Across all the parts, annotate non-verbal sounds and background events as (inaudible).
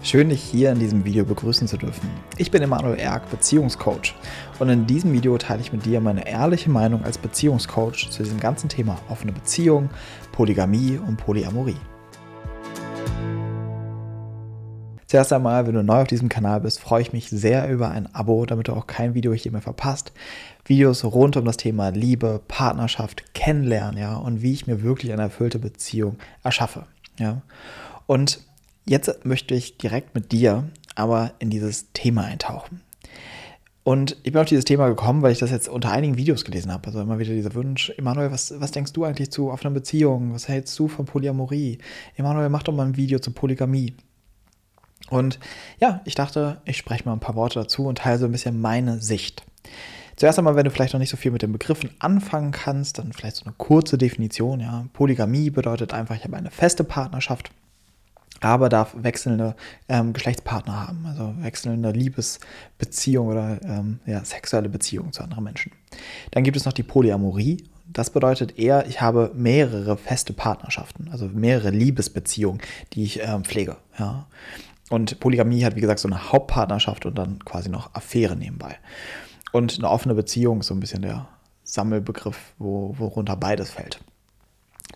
Schön, dich hier in diesem Video begrüßen zu dürfen. Ich bin Emanuel Erk, Beziehungscoach. Und in diesem Video teile ich mit dir meine ehrliche Meinung als Beziehungscoach zu diesem ganzen Thema offene Beziehung, Polygamie und Polyamorie. Zuerst einmal, wenn du neu auf diesem Kanal bist, freue ich mich sehr über ein Abo, damit du auch kein Video hier mehr verpasst. Videos rund um das Thema Liebe, Partnerschaft, Kennenlernen, ja, und wie ich mir wirklich eine erfüllte Beziehung erschaffe, ja. Und Jetzt möchte ich direkt mit dir aber in dieses Thema eintauchen. Und ich bin auf dieses Thema gekommen, weil ich das jetzt unter einigen Videos gelesen habe. Also immer wieder dieser Wunsch, Emanuel, was, was denkst du eigentlich zu offener Beziehung? Was hältst du von Polyamorie? Emanuel, mach doch mal ein Video zu Polygamie. Und ja, ich dachte, ich spreche mal ein paar Worte dazu und teile so ein bisschen meine Sicht. Zuerst einmal, wenn du vielleicht noch nicht so viel mit den Begriffen anfangen kannst, dann vielleicht so eine kurze Definition. Ja. Polygamie bedeutet einfach, ich habe eine feste Partnerschaft aber darf wechselnde ähm, Geschlechtspartner haben, also wechselnde Liebesbeziehung oder ähm, ja, sexuelle Beziehungen zu anderen Menschen. Dann gibt es noch die Polyamorie. Das bedeutet eher, ich habe mehrere feste Partnerschaften, also mehrere Liebesbeziehungen, die ich ähm, pflege. Ja. Und Polygamie hat, wie gesagt, so eine Hauptpartnerschaft und dann quasi noch Affäre nebenbei. Und eine offene Beziehung ist so ein bisschen der Sammelbegriff, wo, worunter beides fällt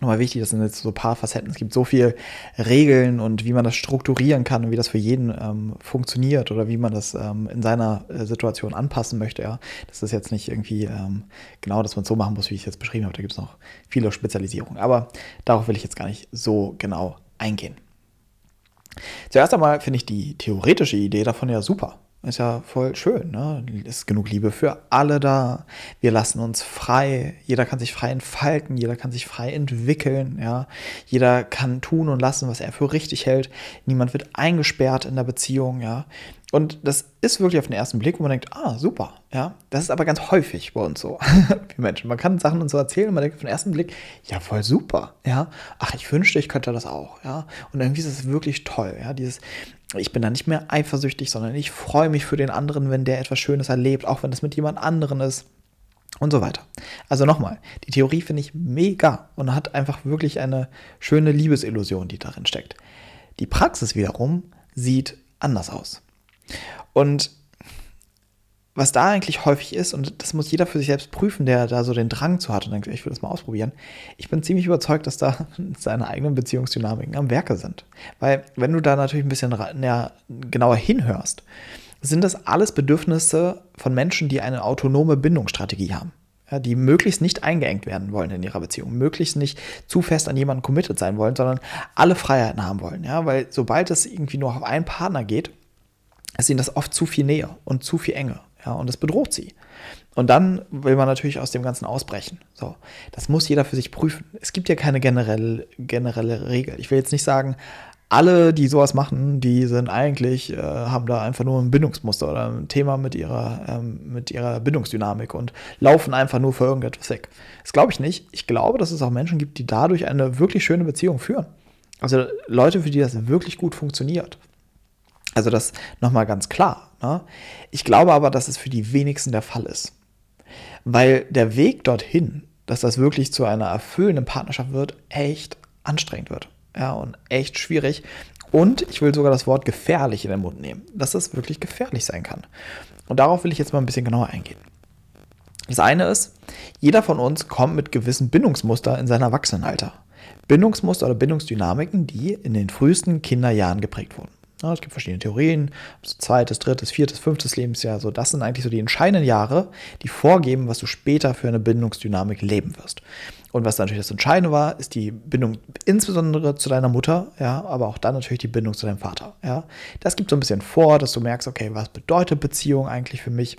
nochmal wichtig, das sind jetzt so ein paar Facetten. Es gibt so viele Regeln und wie man das strukturieren kann und wie das für jeden ähm, funktioniert oder wie man das ähm, in seiner äh, Situation anpassen möchte. Ja. Das ist jetzt nicht irgendwie ähm, genau, dass man so machen muss, wie ich es jetzt beschrieben habe. Da gibt es noch viele Spezialisierungen. Aber darauf will ich jetzt gar nicht so genau eingehen. Zuerst einmal finde ich die theoretische Idee davon ja super. Ist ja voll schön, ne? Ist genug Liebe für alle da. Wir lassen uns frei. Jeder kann sich frei entfalten, jeder kann sich frei entwickeln, ja. Jeder kann tun und lassen, was er für richtig hält. Niemand wird eingesperrt in der Beziehung, ja. Und das ist wirklich auf den ersten Blick, wo man denkt, ah, super, ja. Das ist aber ganz häufig bei uns so, (laughs) wie Menschen. Man kann Sachen und so erzählen und man denkt auf den ersten Blick, ja, voll super, ja. Ach, ich wünschte, ich könnte das auch, ja. Und irgendwie ist es wirklich toll, ja. Dieses, ich bin da nicht mehr eifersüchtig, sondern ich freue mich für den anderen, wenn der etwas Schönes erlebt, auch wenn es mit jemand anderen ist und so weiter. Also nochmal, die Theorie finde ich mega und hat einfach wirklich eine schöne Liebesillusion, die darin steckt. Die Praxis wiederum sieht anders aus. Und was da eigentlich häufig ist, und das muss jeder für sich selbst prüfen, der da so den Drang zu hat und denkt, ich will das mal ausprobieren. Ich bin ziemlich überzeugt, dass da (laughs) seine eigenen Beziehungsdynamiken am Werke sind. Weil, wenn du da natürlich ein bisschen näher, genauer hinhörst, sind das alles Bedürfnisse von Menschen, die eine autonome Bindungsstrategie haben. Ja, die möglichst nicht eingeengt werden wollen in ihrer Beziehung, möglichst nicht zu fest an jemanden committed sein wollen, sondern alle Freiheiten haben wollen. Ja, weil sobald es irgendwie nur auf einen Partner geht, ist ihnen das oft zu viel Nähe und zu viel Enge. Ja, und das bedroht sie. Und dann will man natürlich aus dem Ganzen ausbrechen. So, das muss jeder für sich prüfen. Es gibt ja keine generelle, generelle Regel. Ich will jetzt nicht sagen, alle, die sowas machen, die sind eigentlich, äh, haben da einfach nur ein Bindungsmuster oder ein Thema mit ihrer, ähm, mit ihrer Bindungsdynamik und laufen einfach nur für irgendetwas weg. Das glaube ich nicht. Ich glaube, dass es auch Menschen gibt, die dadurch eine wirklich schöne Beziehung führen. Also Leute, für die das wirklich gut funktioniert. Also das nochmal ganz klar. Ne? Ich glaube aber, dass es für die wenigsten der Fall ist. Weil der Weg dorthin, dass das wirklich zu einer erfüllenden Partnerschaft wird, echt anstrengend wird. Ja, und echt schwierig. Und ich will sogar das Wort gefährlich in den Mund nehmen, dass das wirklich gefährlich sein kann. Und darauf will ich jetzt mal ein bisschen genauer eingehen. Das eine ist, jeder von uns kommt mit gewissen Bindungsmuster in sein Erwachsenenalter. Bindungsmuster oder Bindungsdynamiken, die in den frühesten Kinderjahren geprägt wurden. Ja, es gibt verschiedene Theorien, zweites, drittes, viertes, fünftes Lebensjahr. So, das sind eigentlich so die entscheidenden Jahre, die vorgeben, was du später für eine Bindungsdynamik leben wirst. Und was natürlich das Entscheidende war, ist die Bindung insbesondere zu deiner Mutter, ja, aber auch dann natürlich die Bindung zu deinem Vater. Ja. Das gibt so ein bisschen vor, dass du merkst, okay, was bedeutet Beziehung eigentlich für mich?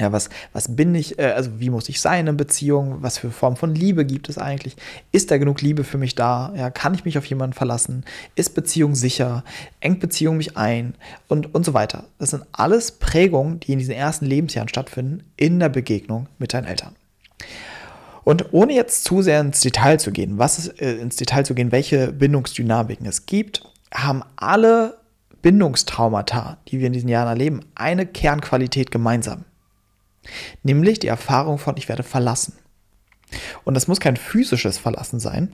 Ja, was, was bin ich, äh, also wie muss ich sein in Beziehung? Was für Form von Liebe gibt es eigentlich? Ist da genug Liebe für mich da? Ja, kann ich mich auf jemanden verlassen? Ist Beziehung sicher? Engt Beziehung mich ein? Und, und so weiter. Das sind alles Prägungen, die in diesen ersten Lebensjahren stattfinden, in der Begegnung mit deinen Eltern. Und ohne jetzt zu sehr ins Detail zu gehen, was ist, äh, ins Detail zu gehen, welche Bindungsdynamiken es gibt, haben alle Bindungstraumata, die wir in diesen Jahren erleben, eine Kernqualität gemeinsam. Nämlich die Erfahrung von, ich werde verlassen. Und das muss kein physisches Verlassen sein.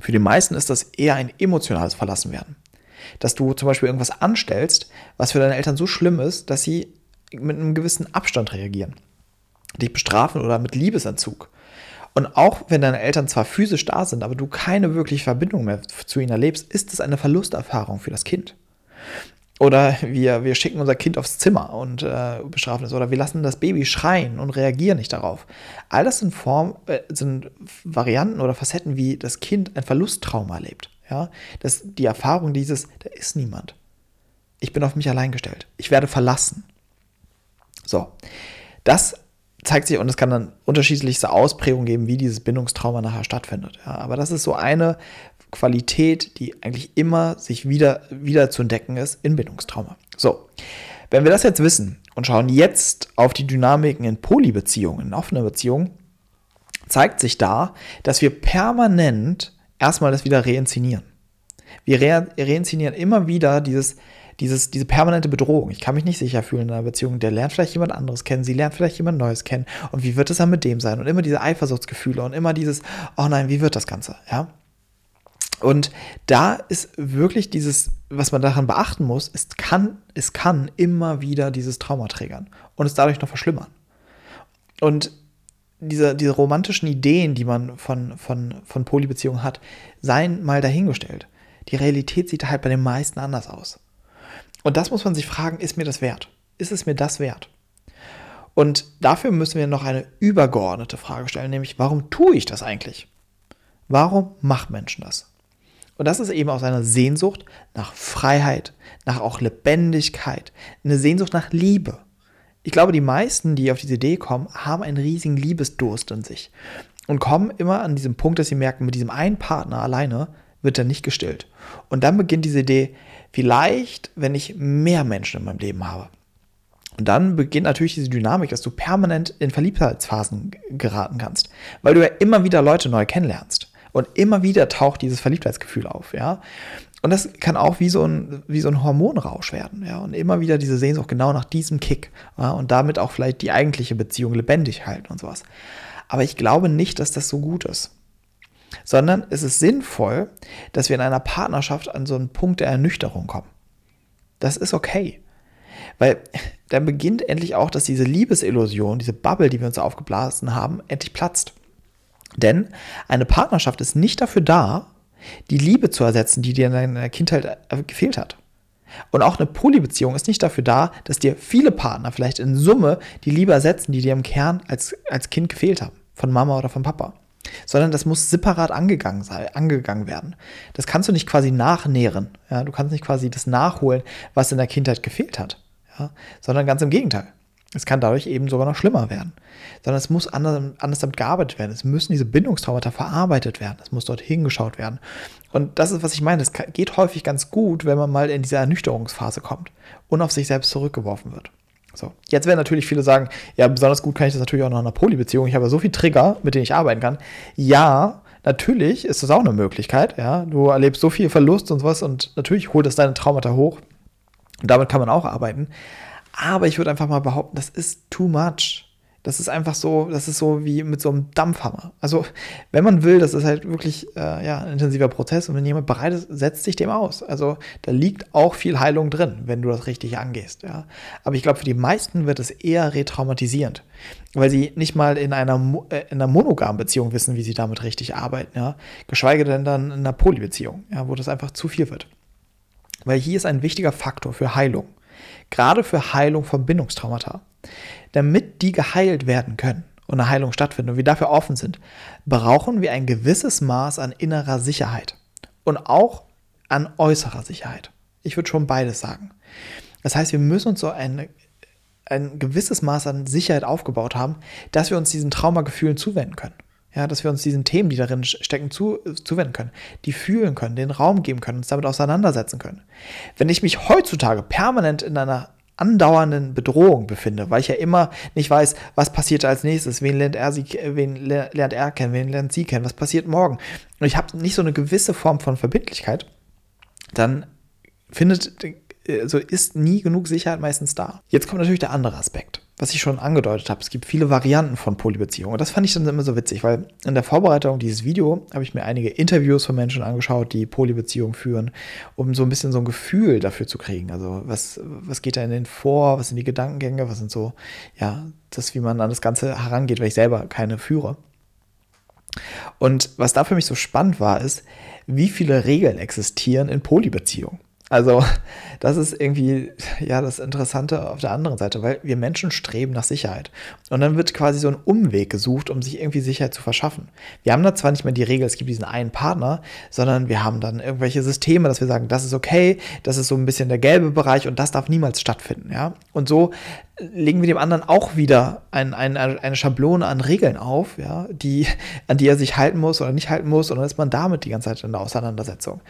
Für die meisten ist das eher ein emotionales Verlassenwerden. dass du zum Beispiel irgendwas anstellst, was für deine Eltern so schlimm ist, dass sie mit einem gewissen Abstand reagieren, dich bestrafen oder mit Liebesentzug. Und auch wenn deine Eltern zwar physisch da sind, aber du keine wirkliche Verbindung mehr zu ihnen erlebst, ist es eine Verlusterfahrung für das Kind. Oder wir, wir schicken unser Kind aufs Zimmer und äh, bestrafen es. Oder wir lassen das Baby schreien und reagieren nicht darauf. All das sind, Form, äh, sind Varianten oder Facetten, wie das Kind ein Verlusttrauma erlebt. Ja? Das, die Erfahrung dieses, da ist niemand. Ich bin auf mich allein gestellt. Ich werde verlassen. So, das zeigt sich und es kann dann unterschiedlichste Ausprägungen geben, wie dieses Bindungstrauma nachher stattfindet. Ja, aber das ist so eine Qualität, die eigentlich immer sich wieder, wieder zu entdecken ist in Bindungstrauma. So, wenn wir das jetzt wissen und schauen jetzt auf die Dynamiken in Polybeziehungen, in offener Beziehungen, zeigt sich da, dass wir permanent erstmal das wieder reinszenieren. Wir re reinszenieren immer wieder dieses, dieses, diese permanente Bedrohung. Ich kann mich nicht sicher fühlen in einer Beziehung. Der lernt vielleicht jemand anderes kennen, sie lernt vielleicht jemand Neues kennen. Und wie wird es dann mit dem sein? Und immer diese Eifersuchtsgefühle und immer dieses, oh nein, wie wird das Ganze? Ja. Und da ist wirklich dieses, was man daran beachten muss, es kann, es kann immer wieder dieses Trauma triggern und es dadurch noch verschlimmern. Und diese, diese romantischen Ideen, die man von, von, von Polybeziehungen hat, seien mal dahingestellt. Die Realität sieht halt bei den meisten anders aus. Und das muss man sich fragen, ist mir das wert? Ist es mir das wert? Und dafür müssen wir noch eine übergeordnete Frage stellen, nämlich warum tue ich das eigentlich? Warum machen Menschen das? Und das ist eben aus einer Sehnsucht nach Freiheit, nach auch Lebendigkeit, eine Sehnsucht nach Liebe. Ich glaube, die meisten, die auf diese Idee kommen, haben einen riesigen Liebesdurst in sich und kommen immer an diesem Punkt, dass sie merken, mit diesem einen Partner alleine wird er nicht gestillt. Und dann beginnt diese Idee, vielleicht, wenn ich mehr Menschen in meinem Leben habe. Und dann beginnt natürlich diese Dynamik, dass du permanent in Verliebtheitsphasen geraten kannst, weil du ja immer wieder Leute neu kennenlernst. Und immer wieder taucht dieses Verliebtheitsgefühl auf, ja. Und das kann auch wie so ein, wie so ein Hormonrausch werden, ja. Und immer wieder diese Sehnsucht genau nach diesem Kick, ja? und damit auch vielleicht die eigentliche Beziehung lebendig halten und sowas. Aber ich glaube nicht, dass das so gut ist sondern es ist sinnvoll, dass wir in einer Partnerschaft an so einen Punkt der Ernüchterung kommen. Das ist okay. Weil dann beginnt endlich auch, dass diese Liebesillusion, diese Bubble, die wir uns aufgeblasen haben, endlich platzt. Denn eine Partnerschaft ist nicht dafür da, die Liebe zu ersetzen, die dir in deiner Kindheit gefehlt hat. Und auch eine Polybeziehung ist nicht dafür da, dass dir viele Partner vielleicht in Summe die Liebe ersetzen, die dir im Kern als, als Kind gefehlt haben. Von Mama oder von Papa sondern das muss separat angegangen, sein, angegangen werden. Das kannst du nicht quasi nachnähren. Ja? Du kannst nicht quasi das nachholen, was in der Kindheit gefehlt hat, ja? sondern ganz im Gegenteil. Es kann dadurch eben sogar noch schlimmer werden. Sondern es muss anders, anders damit gearbeitet werden. Es müssen diese Bindungstraumata verarbeitet werden. Es muss dort hingeschaut werden. Und das ist, was ich meine. Es geht häufig ganz gut, wenn man mal in diese Ernüchterungsphase kommt und auf sich selbst zurückgeworfen wird. So, jetzt werden natürlich viele sagen, ja, besonders gut kann ich das natürlich auch noch in einer Polybeziehung. Ich habe ja so viele Trigger, mit denen ich arbeiten kann. Ja, natürlich ist das auch eine Möglichkeit. Ja, du erlebst so viel Verlust und sowas und natürlich holt das deine Traumata hoch. Und damit kann man auch arbeiten. Aber ich würde einfach mal behaupten, das ist too much. Das ist einfach so, das ist so wie mit so einem Dampfhammer. Also, wenn man will, das ist halt wirklich äh, ja, ein intensiver Prozess und wenn jemand bereit ist, setzt sich dem aus. Also, da liegt auch viel Heilung drin, wenn du das richtig angehst. Ja. Aber ich glaube, für die meisten wird es eher retraumatisierend, weil sie nicht mal in einer, äh, in einer monogamen Beziehung wissen, wie sie damit richtig arbeiten. Ja. Geschweige denn dann in einer Polybeziehung, ja, wo das einfach zu viel wird. Weil hier ist ein wichtiger Faktor für Heilung. Gerade für Heilung von Bindungstraumata damit die geheilt werden können und eine Heilung stattfindet und wir dafür offen sind, brauchen wir ein gewisses Maß an innerer Sicherheit und auch an äußerer Sicherheit. Ich würde schon beides sagen. Das heißt, wir müssen uns so ein, ein gewisses Maß an Sicherheit aufgebaut haben, dass wir uns diesen Traumagefühlen zuwenden können. Ja, dass wir uns diesen Themen, die darin stecken, zu, zuwenden können, die fühlen können, den Raum geben können, uns damit auseinandersetzen können. Wenn ich mich heutzutage permanent in einer andauernden Bedrohung befinde, weil ich ja immer nicht weiß, was passiert als nächstes, wen lernt er, sie, wen lernt er kennen, wen lernt sie kennen, was passiert morgen. Und ich habe nicht so eine gewisse Form von Verbindlichkeit, dann findet, also ist nie genug Sicherheit meistens da. Jetzt kommt natürlich der andere Aspekt. Was ich schon angedeutet habe, es gibt viele Varianten von Polybeziehungen. Und das fand ich dann immer so witzig, weil in der Vorbereitung dieses Video habe ich mir einige Interviews von Menschen angeschaut, die Polybeziehungen führen, um so ein bisschen so ein Gefühl dafür zu kriegen. Also was, was geht da in den vor, was sind die Gedankengänge, was sind so, ja, das, wie man an das Ganze herangeht, weil ich selber keine führe. Und was da für mich so spannend war, ist, wie viele Regeln existieren in Polybeziehungen. Also, (laughs) das ist irgendwie ja das Interessante auf der anderen Seite, weil wir Menschen streben nach Sicherheit. Und dann wird quasi so ein Umweg gesucht, um sich irgendwie Sicherheit zu verschaffen. Wir haben da zwar nicht mehr die Regel, es gibt diesen einen Partner, sondern wir haben dann irgendwelche Systeme, dass wir sagen, das ist okay, das ist so ein bisschen der gelbe Bereich und das darf niemals stattfinden. Ja? Und so legen wir dem anderen auch wieder ein, ein, eine Schablone an Regeln auf, ja, die, an die er sich halten muss oder nicht halten muss. Und dann ist man damit die ganze Zeit in der Auseinandersetzung.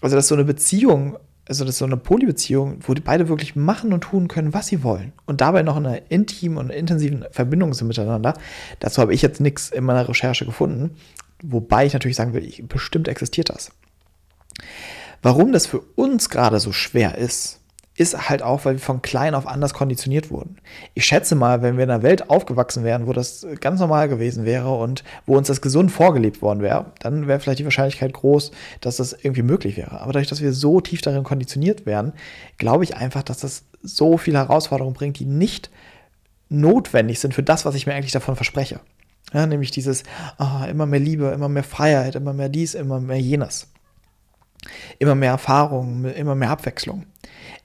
Also, dass so eine Beziehung also das ist so eine Polybeziehung, wo die beide wirklich machen und tun können, was sie wollen. Und dabei noch in einer intimen und intensiven Verbindung sind miteinander. Dazu habe ich jetzt nichts in meiner Recherche gefunden. Wobei ich natürlich sagen will, bestimmt existiert das. Warum das für uns gerade so schwer ist, ist halt auch, weil wir von klein auf anders konditioniert wurden. Ich schätze mal, wenn wir in einer Welt aufgewachsen wären, wo das ganz normal gewesen wäre und wo uns das gesund vorgelebt worden wäre, dann wäre vielleicht die Wahrscheinlichkeit groß, dass das irgendwie möglich wäre. Aber dadurch, dass wir so tief darin konditioniert werden, glaube ich einfach, dass das so viele Herausforderungen bringt, die nicht notwendig sind für das, was ich mir eigentlich davon verspreche. Ja, nämlich dieses oh, immer mehr Liebe, immer mehr Freiheit, immer mehr dies, immer mehr jenes. Immer mehr Erfahrung, immer mehr Abwechslung.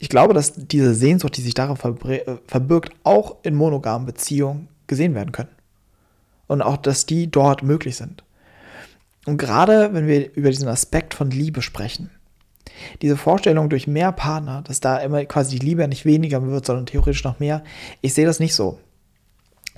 Ich glaube, dass diese Sehnsucht, die sich darin äh, verbirgt, auch in monogamen Beziehungen gesehen werden können. Und auch, dass die dort möglich sind. Und gerade wenn wir über diesen Aspekt von Liebe sprechen, diese Vorstellung durch mehr Partner, dass da immer quasi die Liebe nicht weniger wird, sondern theoretisch noch mehr, ich sehe das nicht so.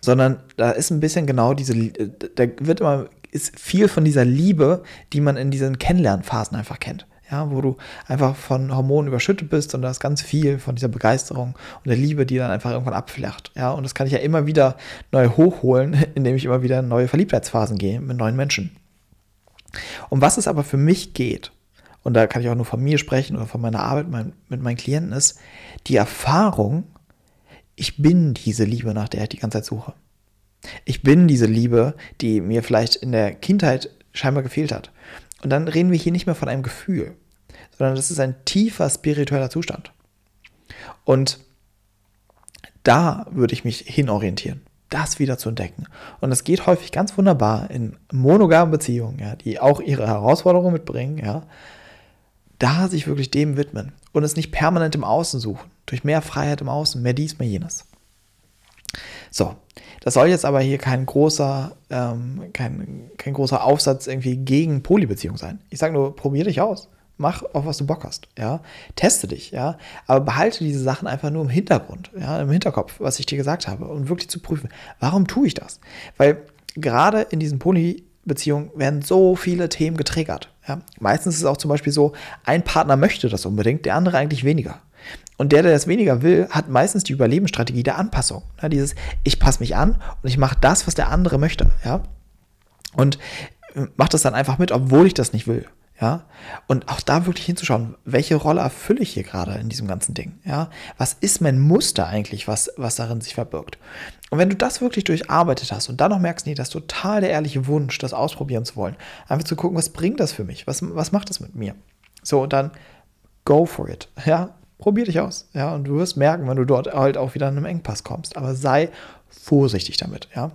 Sondern da ist ein bisschen genau diese, äh, da wird immer, ist viel von dieser Liebe, die man in diesen Kennenlernphasen einfach kennt ja, wo du einfach von Hormonen überschüttet bist und da ist ganz viel von dieser Begeisterung und der Liebe, die dann einfach irgendwann abflacht, ja, und das kann ich ja immer wieder neu hochholen, (laughs) indem ich immer wieder in neue Verliebtheitsphasen gehe mit neuen Menschen. Um was es aber für mich geht, und da kann ich auch nur von mir sprechen oder von meiner Arbeit mit meinen Klienten, ist die Erfahrung, ich bin diese Liebe, nach der ich die ganze Zeit suche. Ich bin diese Liebe, die mir vielleicht in der Kindheit scheinbar gefehlt hat. Und dann reden wir hier nicht mehr von einem Gefühl, sondern das ist ein tiefer spiritueller Zustand. Und da würde ich mich hinorientieren, das wieder zu entdecken. Und es geht häufig ganz wunderbar in monogamen Beziehungen, ja, die auch ihre Herausforderungen mitbringen, ja, da sich wirklich dem widmen und es nicht permanent im Außen suchen, durch mehr Freiheit im Außen, mehr dies, mehr jenes. So, das soll jetzt aber hier kein großer, ähm, kein, kein großer Aufsatz irgendwie gegen Polybeziehung sein. Ich sage nur, probier dich aus. Mach auf was du Bock hast, ja. Teste dich, ja. Aber behalte diese Sachen einfach nur im Hintergrund, ja, im Hinterkopf, was ich dir gesagt habe, und wirklich zu prüfen, warum tue ich das? Weil gerade in diesen Polybeziehungen werden so viele Themen getriggert. Ja? Meistens ist es auch zum Beispiel so, ein Partner möchte das unbedingt, der andere eigentlich weniger. Und der, der das weniger will, hat meistens die Überlebensstrategie der Anpassung. Ja, dieses, ich passe mich an und ich mache das, was der andere möchte. Ja? Und äh, mache das dann einfach mit, obwohl ich das nicht will. Ja, und auch da wirklich hinzuschauen, welche Rolle erfülle ich hier gerade in diesem ganzen Ding? Ja, was ist mein Muster eigentlich, was, was darin sich verbirgt? Und wenn du das wirklich durcharbeitet hast und dann noch merkst, nee, das ist total der ehrliche Wunsch, das ausprobieren zu wollen, einfach zu gucken, was bringt das für mich? Was, was macht das mit mir? So, und dann go for it. Ja, probier dich aus. Ja, und du wirst merken, wenn du dort halt auch wieder in einem Engpass kommst. Aber sei vorsichtig damit, ja.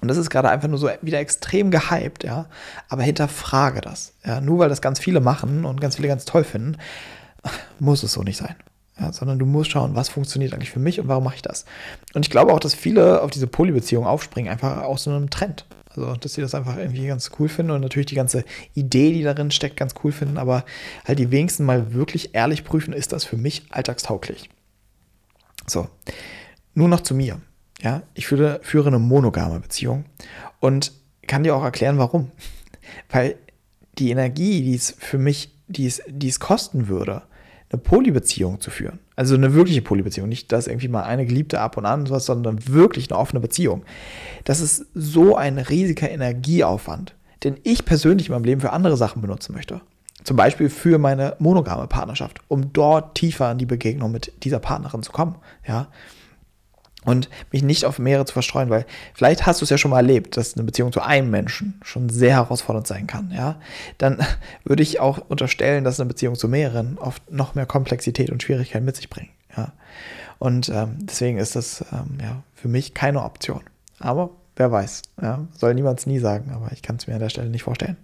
Und das ist gerade einfach nur so wieder extrem gehypt, ja. Aber hinterfrage das. Ja, nur weil das ganz viele machen und ganz viele ganz toll finden, muss es so nicht sein. Ja, sondern du musst schauen, was funktioniert eigentlich für mich und warum mache ich das. Und ich glaube auch, dass viele auf diese Polybeziehung aufspringen, einfach aus so einem Trend. Also, dass sie das einfach irgendwie ganz cool finden und natürlich die ganze Idee, die darin steckt, ganz cool finden, aber halt die wenigsten mal wirklich ehrlich prüfen, ist das für mich alltagstauglich. So, nur noch zu mir. Ja, ich führe, führe eine monogame Beziehung und kann dir auch erklären, warum. (laughs) Weil die Energie, die es für mich, die es, die es kosten würde, eine Polybeziehung zu führen. Also eine wirkliche Polybeziehung, nicht dass irgendwie mal eine Geliebte ab und an sowas, sondern wirklich eine offene Beziehung. Das ist so ein riesiger Energieaufwand, den ich persönlich in meinem Leben für andere Sachen benutzen möchte. Zum Beispiel für meine monogame Partnerschaft, um dort tiefer in die Begegnung mit dieser Partnerin zu kommen. Ja. Und mich nicht auf mehrere zu verstreuen, weil vielleicht hast du es ja schon mal erlebt, dass eine Beziehung zu einem Menschen schon sehr herausfordernd sein kann, ja, dann (laughs) würde ich auch unterstellen, dass eine Beziehung zu mehreren oft noch mehr Komplexität und Schwierigkeiten mit sich bringen, ja. Und ähm, deswegen ist das ähm, ja für mich keine Option. Aber wer weiß, ja, soll niemand nie sagen, aber ich kann es mir an der Stelle nicht vorstellen.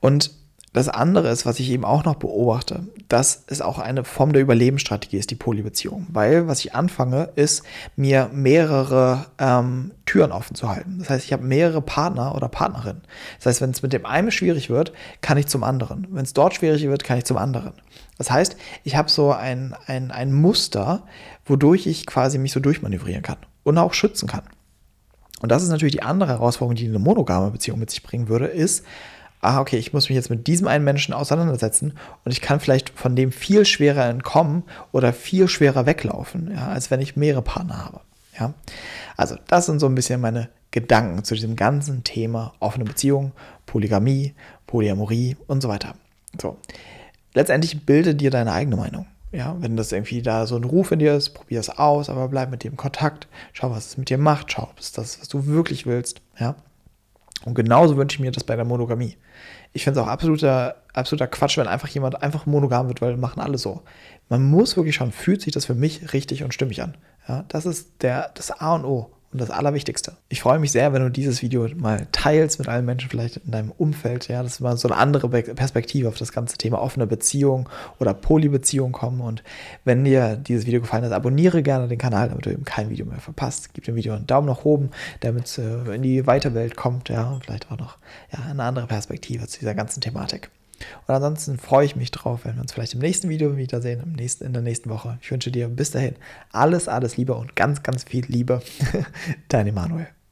Und das andere ist, was ich eben auch noch beobachte, dass es auch eine Form der Überlebensstrategie ist, die Polybeziehung. Weil was ich anfange, ist, mir mehrere ähm, Türen offen zu halten. Das heißt, ich habe mehrere Partner oder Partnerinnen. Das heißt, wenn es mit dem einen schwierig wird, kann ich zum anderen. Wenn es dort schwierig wird, kann ich zum anderen. Das heißt, ich habe so ein, ein, ein Muster, wodurch ich quasi mich so durchmanövrieren kann und auch schützen kann. Und das ist natürlich die andere Herausforderung, die eine monogame Beziehung mit sich bringen würde, ist, ah, okay, ich muss mich jetzt mit diesem einen Menschen auseinandersetzen und ich kann vielleicht von dem viel schwerer entkommen oder viel schwerer weglaufen, ja, als wenn ich mehrere Partner habe. Ja? Also, das sind so ein bisschen meine Gedanken zu diesem ganzen Thema offene Beziehung, Polygamie, Polyamorie und so weiter. So. Letztendlich bilde dir deine eigene Meinung. Ja, wenn das irgendwie da so ein Ruf in dir ist, probier es aus, aber bleib mit dem in Kontakt. Schau, was es mit dir macht. Schau, ob es das, was du wirklich willst. Ja. Und genauso wünsche ich mir das bei der Monogamie. Ich finde es auch absoluter, absoluter Quatsch, wenn einfach jemand einfach monogam wird, weil machen alle so. Man muss wirklich schauen, fühlt sich das für mich richtig und stimmig an. Ja, das ist der, das A und O und das Allerwichtigste. Ich freue mich sehr, wenn du dieses Video mal teilst mit allen Menschen vielleicht in deinem Umfeld. Ja, dass mal so eine andere Perspektive auf das ganze Thema offene Beziehung oder Polybeziehung kommen. Und wenn dir dieses Video gefallen hat, abonniere gerne den Kanal, damit du eben kein Video mehr verpasst. Gib dem Video einen Daumen nach oben, damit es äh, in die weite Welt kommt. Ja, und vielleicht auch noch ja, eine andere Perspektive zu dieser ganzen Thematik. Und ansonsten freue ich mich drauf, wenn wir uns vielleicht im nächsten Video wiedersehen, im nächsten, in der nächsten Woche. Ich wünsche dir bis dahin alles, alles Liebe und ganz, ganz viel Liebe. (laughs) Dein Emanuel.